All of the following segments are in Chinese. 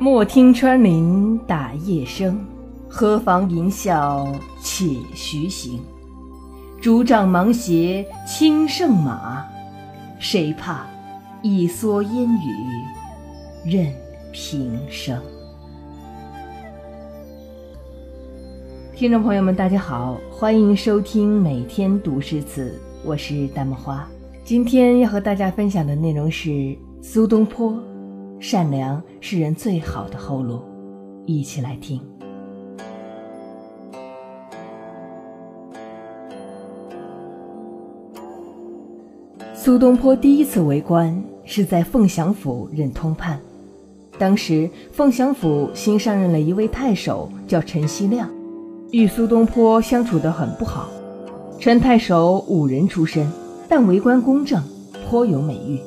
莫听穿林打叶声，何妨吟啸且徐行。竹杖芒鞋轻胜马，谁怕一蓑烟雨任平生。听众朋友们，大家好，欢迎收听每天读诗词，我是大木花。今天要和大家分享的内容是苏东坡。善良是人最好的后路，一起来听。苏东坡第一次为官是在凤翔府任通判，当时凤翔府新上任了一位太守，叫陈希亮，与苏东坡相处得很不好。陈太守武人出身，但为官公正，颇有美誉。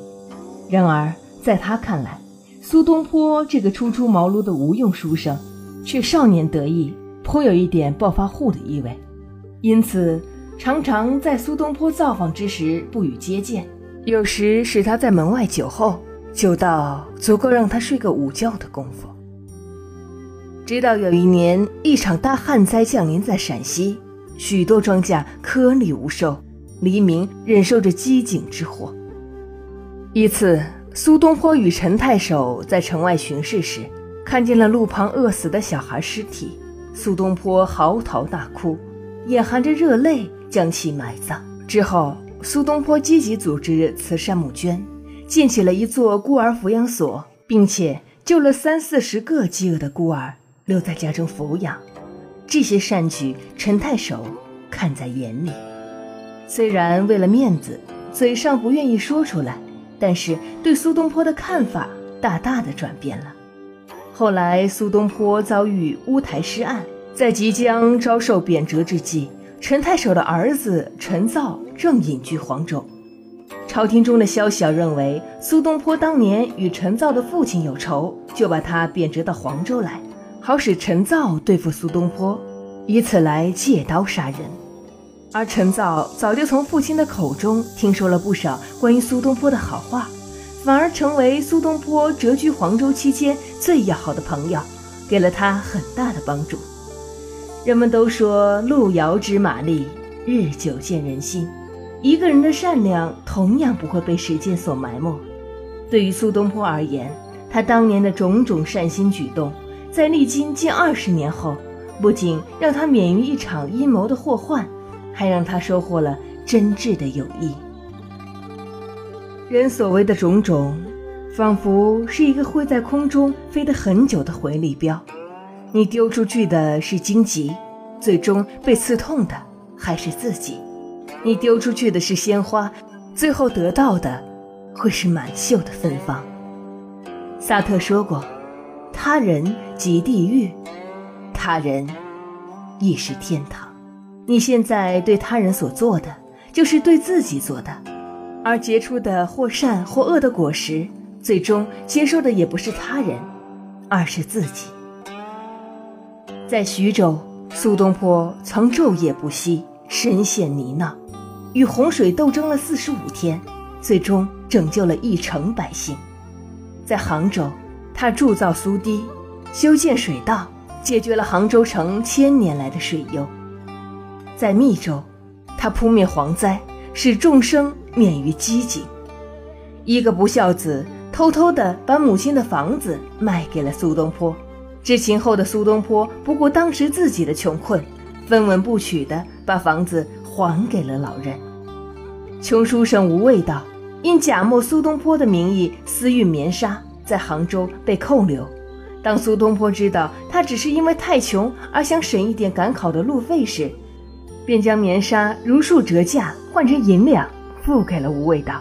然而在他看来，苏东坡这个初出茅庐的无用书生，却少年得意，颇有一点暴发户的意味，因此常常在苏东坡造访之时不予接见，有时使他在门外久候，久到足够让他睡个午觉的功夫。直到有一年，一场大旱灾降临在陕西，许多庄稼颗粒无收，黎民忍受着饥馑之祸。一次。苏东坡与陈太守在城外巡视时，看见了路旁饿死的小孩尸体。苏东坡嚎啕大哭，眼含着热泪将其埋葬。之后，苏东坡积极组织慈善募捐，建起了一座孤儿抚养所，并且救了三四十个饥饿的孤儿，留在家中抚养。这些善举，陈太守看在眼里。虽然为了面子，嘴上不愿意说出来。但是对苏东坡的看法大大的转变了。后来苏东坡遭遇乌台诗案，在即将遭受贬谪之际，陈太守的儿子陈造正隐居黄州。朝廷中的宵小认为苏东坡当年与陈造的父亲有仇，就把他贬谪到黄州来，好使陈造对付苏东坡，以此来借刀杀人。而陈造早就从父亲的口中听说了不少关于苏东坡的好话，反而成为苏东坡谪居黄州期间最要好的朋友，给了他很大的帮助。人们都说路遥知马力，日久见人心。一个人的善良同样不会被时间所埋没。对于苏东坡而言，他当年的种种善心举动，在历经近二十年后，不仅让他免于一场阴谋的祸患。还让他收获了真挚的友谊。人所谓的种种，仿佛是一个会在空中飞得很久的回力镖，你丢出去的是荆棘，最终被刺痛的还是自己；你丢出去的是鲜花，最后得到的会是满袖的芬芳。萨特说过：“他人即地狱，他人亦是天堂。”你现在对他人所做的，就是对自己做的，而结出的或善或恶的果实，最终接受的也不是他人，而是自己。在徐州，苏东坡曾昼夜不息，深陷泥淖，与洪水斗争了四十五天，最终拯救了一城百姓。在杭州，他铸造苏堤，修建水道，解决了杭州城千年来的水忧。在密州，他扑灭蝗灾，使众生免于饥馑。一个不孝子偷偷地把母亲的房子卖给了苏东坡，知情后的苏东坡不顾当时自己的穷困，分文不取地把房子还给了老人。穷书生吴味道因假冒苏东坡的名义私运棉纱，在杭州被扣留。当苏东坡知道他只是因为太穷而想省一点赶考的路费时，便将棉纱如数折价换成银两，付给了吴味道。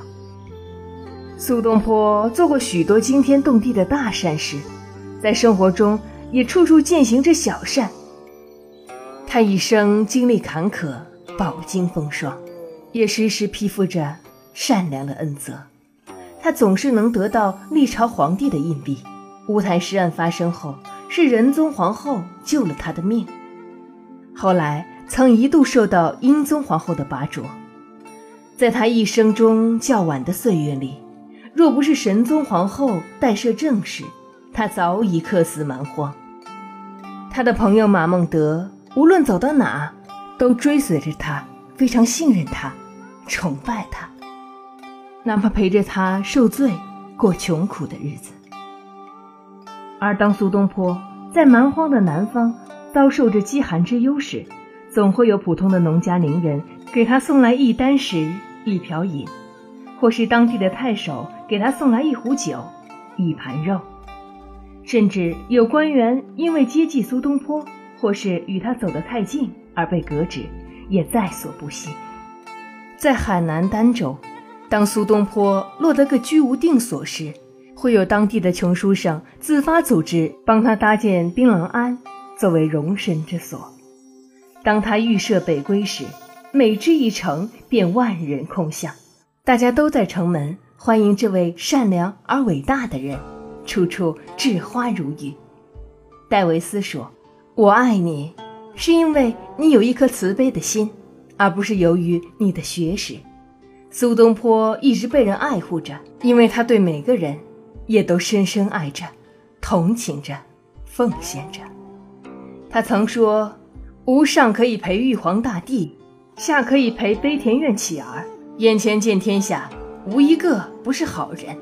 苏东坡做过许多惊天动地的大善事，在生活中也处处践行着小善。他一生经历坎坷，饱经风霜，也时时披覆着善良的恩泽。他总是能得到历朝皇帝的硬币。乌台诗案发生后，是仁宗皇后救了他的命。后来。曾一度受到英宗皇后的拔擢，在他一生中较晚的岁月里，若不是神宗皇后代摄政事，他早已客死蛮荒。他的朋友马孟德无论走到哪，都追随着他，非常信任他，崇拜他，哪怕陪着他受罪，过穷苦的日子。而当苏东坡在蛮荒的南方遭受着饥寒之忧时，总会有普通的农家邻人给他送来一担食、一瓢饮，或是当地的太守给他送来一壶酒、一盘肉。甚至有官员因为接济苏东坡，或是与他走得太近而被革职，也在所不惜。在海南儋州，当苏东坡落得个居无定所时，会有当地的穷书生自发组织帮他搭建槟榔庵，作为容身之所。当他预设北归时，每至一城便万人空巷，大家都在城门欢迎这位善良而伟大的人。处处置花如雨。戴维斯说：“我爱你，是因为你有一颗慈悲的心，而不是由于你的学识。”苏东坡一直被人爱护着，因为他对每个人也都深深爱着、同情着、奉献着。他曾说：“吾上可以陪玉皇大帝，下可以陪悲田院乞儿，眼前见天下，无一个不是好人。”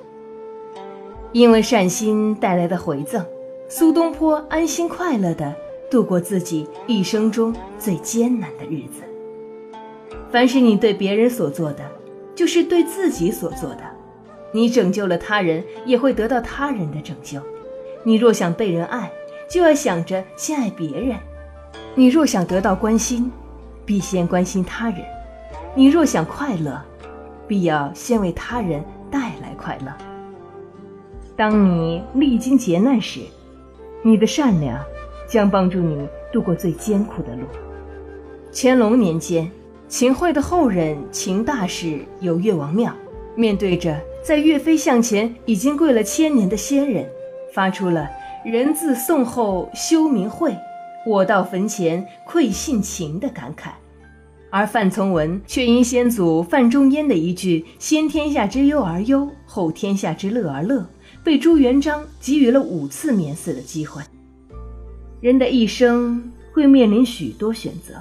因为善心带来的回赠，苏东坡安心快乐地度过自己一生中最艰难的日子。凡是你对别人所做的，就是对自己所做的。你拯救了他人，也会得到他人的拯救。你若想被人爱，就要想着先爱别人；你若想得到关心，必先关心他人；你若想快乐，必要先为他人带来快乐。当你历经劫难时，你的善良将帮助你度过最艰苦的路。乾隆年间，秦桧的后人秦大士游岳王庙，面对着在岳飞像前已经跪了千年的先人，发出了“人自宋后休名会，我到坟前愧姓秦”的感慨。而范从文却因先祖范仲淹的一句“先天下之忧而忧，后天下之乐而乐”。被朱元璋给予了五次免死的机会。人的一生会面临许多选择，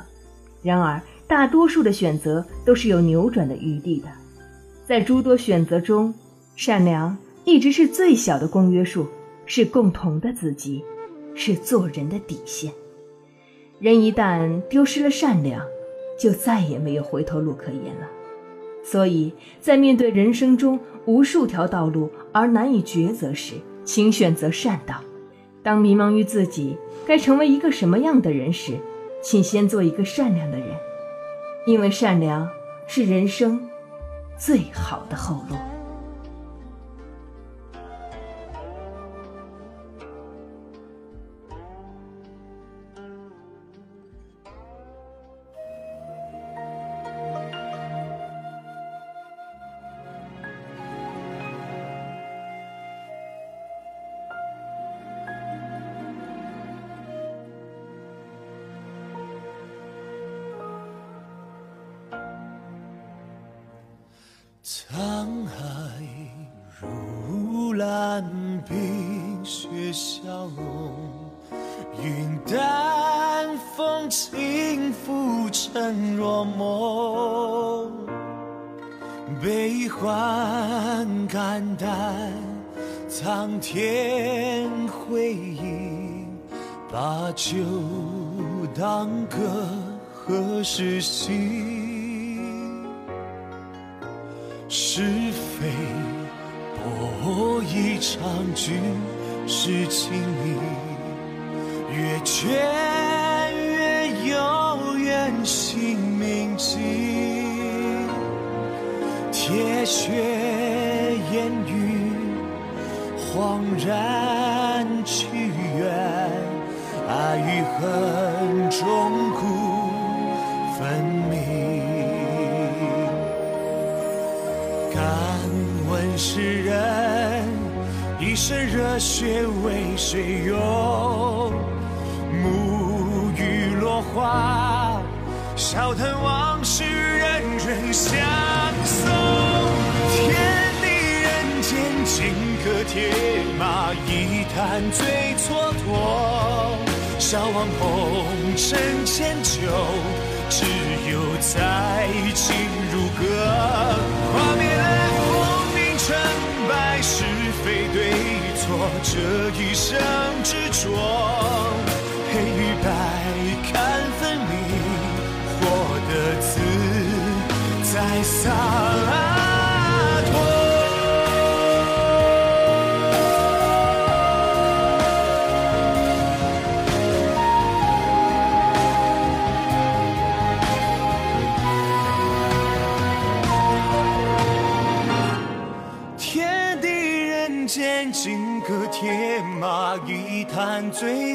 然而大多数的选择都是有扭转的余地的。在诸多选择中，善良一直是最小的公约数，是共同的子集，是做人的底线。人一旦丢失了善良，就再也没有回头路可言了。所以在面对人生中无数条道路而难以抉择时，请选择善道；当迷茫于自己该成为一个什么样的人时，请先做一个善良的人，因为善良是人生最好的后路。沧海如蓝，冰雪消融，云淡风轻，浮沉若梦。悲欢肝胆，苍天回应，把酒当歌，何时醒？是非博一场局，是情迷。越倦越有缘，心铭记。铁血烟雨，恍然去远，爱与恨终世人一身热血为谁用？沐浴落花，笑谈往事，人人相送。天地人间。金戈铁马，一坛醉蹉跎。笑忘红尘千秋，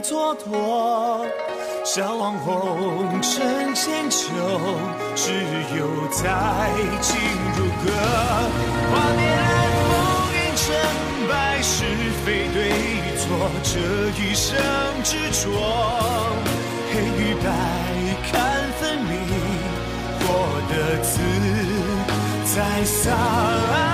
蹉跎，笑忘红尘千秋，只有再情如歌。画面风云成败，是非对错，这一生执着。黑与白看分明，活得自在洒。